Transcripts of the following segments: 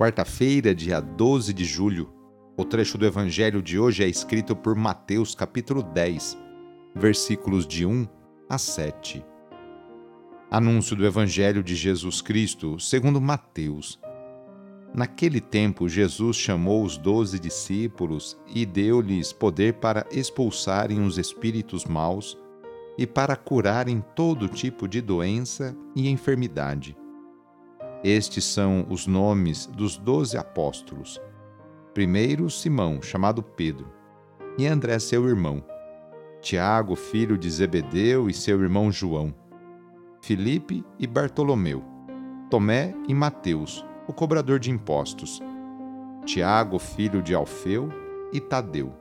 Quarta-feira, dia 12 de julho. O trecho do evangelho de hoje é escrito por Mateus, capítulo 10 versículos de 1 a 7. Anúncio do Evangelho de Jesus Cristo segundo Mateus. Naquele tempo, Jesus chamou os doze discípulos e deu-lhes poder para expulsarem os espíritos maus e para curarem todo tipo de doença e enfermidade. Estes são os nomes dos doze apóstolos. Primeiro, Simão, chamado Pedro, e André, seu irmão. Tiago, filho de Zebedeu, e seu irmão João, Filipe e Bartolomeu, Tomé e Mateus, o cobrador de impostos, Tiago, filho de Alfeu, e Tadeu,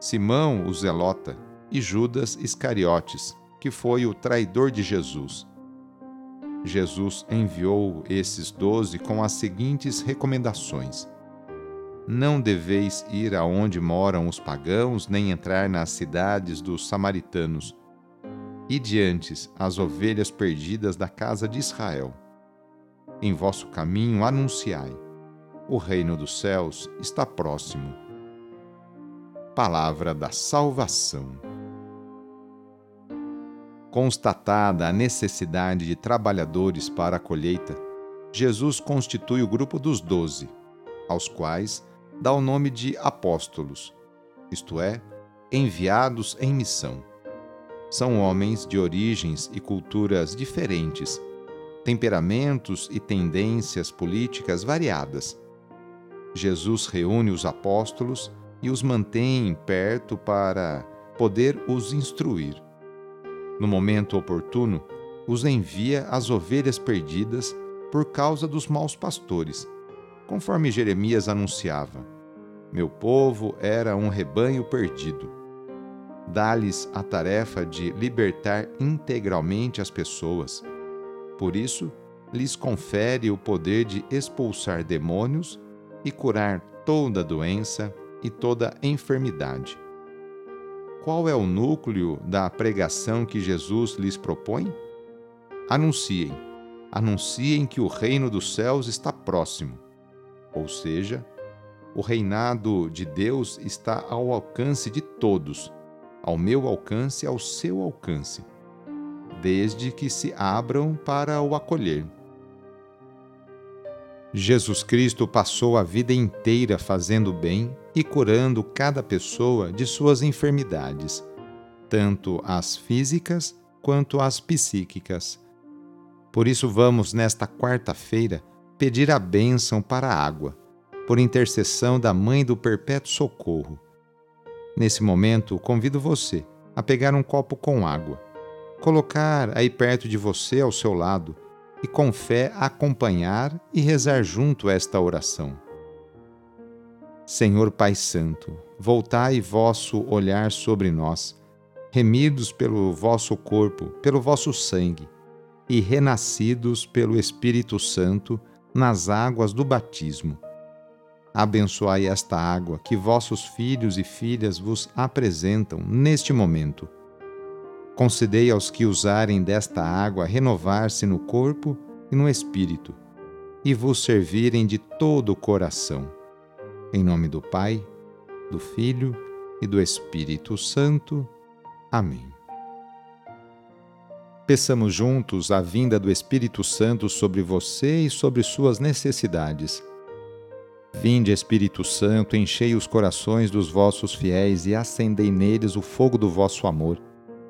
Simão, o Zelota, e Judas Iscariotes, que foi o traidor de Jesus. Jesus enviou esses doze com as seguintes recomendações não deveis ir aonde moram os pagãos, nem entrar nas cidades dos samaritanos. E diante as ovelhas perdidas da casa de Israel. Em vosso caminho anunciai: o reino dos céus está próximo. Palavra da salvação. Constatada a necessidade de trabalhadores para a colheita, Jesus constitui o grupo dos doze, aos quais dá o nome de apóstolos, isto é, enviados em missão. São homens de origens e culturas diferentes, temperamentos e tendências políticas variadas. Jesus reúne os apóstolos e os mantém perto para poder os instruir. No momento oportuno, os envia às ovelhas perdidas por causa dos maus pastores conforme Jeremias anunciava: Meu povo era um rebanho perdido. Dá-lhes a tarefa de libertar integralmente as pessoas. Por isso, lhes confere o poder de expulsar demônios e curar toda doença e toda enfermidade. Qual é o núcleo da pregação que Jesus lhes propõe? Anunciem, anunciem que o reino dos céus está próximo ou seja, o reinado de Deus está ao alcance de todos, ao meu alcance ao seu alcance, desde que se abram para o acolher. Jesus Cristo passou a vida inteira fazendo bem e curando cada pessoa de suas enfermidades, tanto as físicas quanto as psíquicas. Por isso, vamos, nesta quarta-feira, pedir a bênção para a água, por intercessão da Mãe do Perpétuo Socorro. Nesse momento, convido você a pegar um copo com água, colocar aí perto de você ao seu lado e com fé acompanhar e rezar junto esta oração. Senhor Pai Santo, voltai vosso olhar sobre nós, remidos pelo vosso corpo, pelo vosso sangue, e renascidos pelo Espírito Santo, nas águas do batismo. Abençoai esta água que vossos filhos e filhas vos apresentam neste momento. Concedei aos que usarem desta água renovar-se no corpo e no espírito, e vos servirem de todo o coração. Em nome do Pai, do Filho e do Espírito Santo. Amém. Peçamos juntos a vinda do Espírito Santo sobre você e sobre suas necessidades. Vinde, Espírito Santo, enchei os corações dos vossos fiéis e acendei neles o fogo do vosso amor.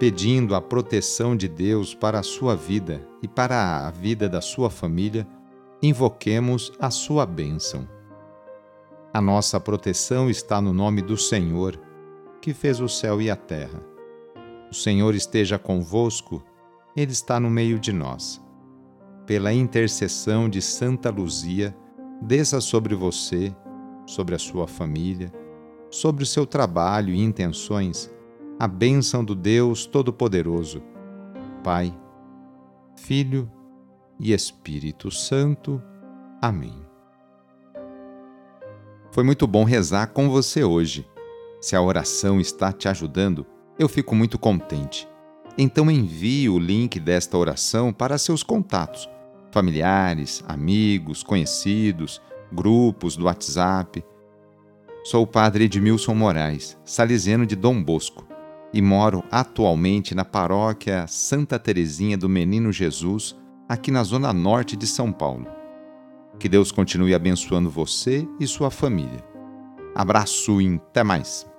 Pedindo a proteção de Deus para a sua vida e para a vida da sua família, invoquemos a sua bênção. A nossa proteção está no nome do Senhor, que fez o céu e a terra. O Senhor esteja convosco, Ele está no meio de nós. Pela intercessão de Santa Luzia, desça sobre você, sobre a sua família, sobre o seu trabalho e intenções a bênção do Deus Todo-Poderoso, Pai, Filho e Espírito Santo. Amém. Foi muito bom rezar com você hoje. Se a oração está te ajudando, eu fico muito contente. Então envie o link desta oração para seus contatos, familiares, amigos, conhecidos, grupos do WhatsApp Sou o padre Edmilson Moraes, salesiano de Dom Bosco, e moro atualmente na paróquia Santa Terezinha do Menino Jesus, aqui na zona norte de São Paulo. Que Deus continue abençoando você e sua família. Abraço e até mais!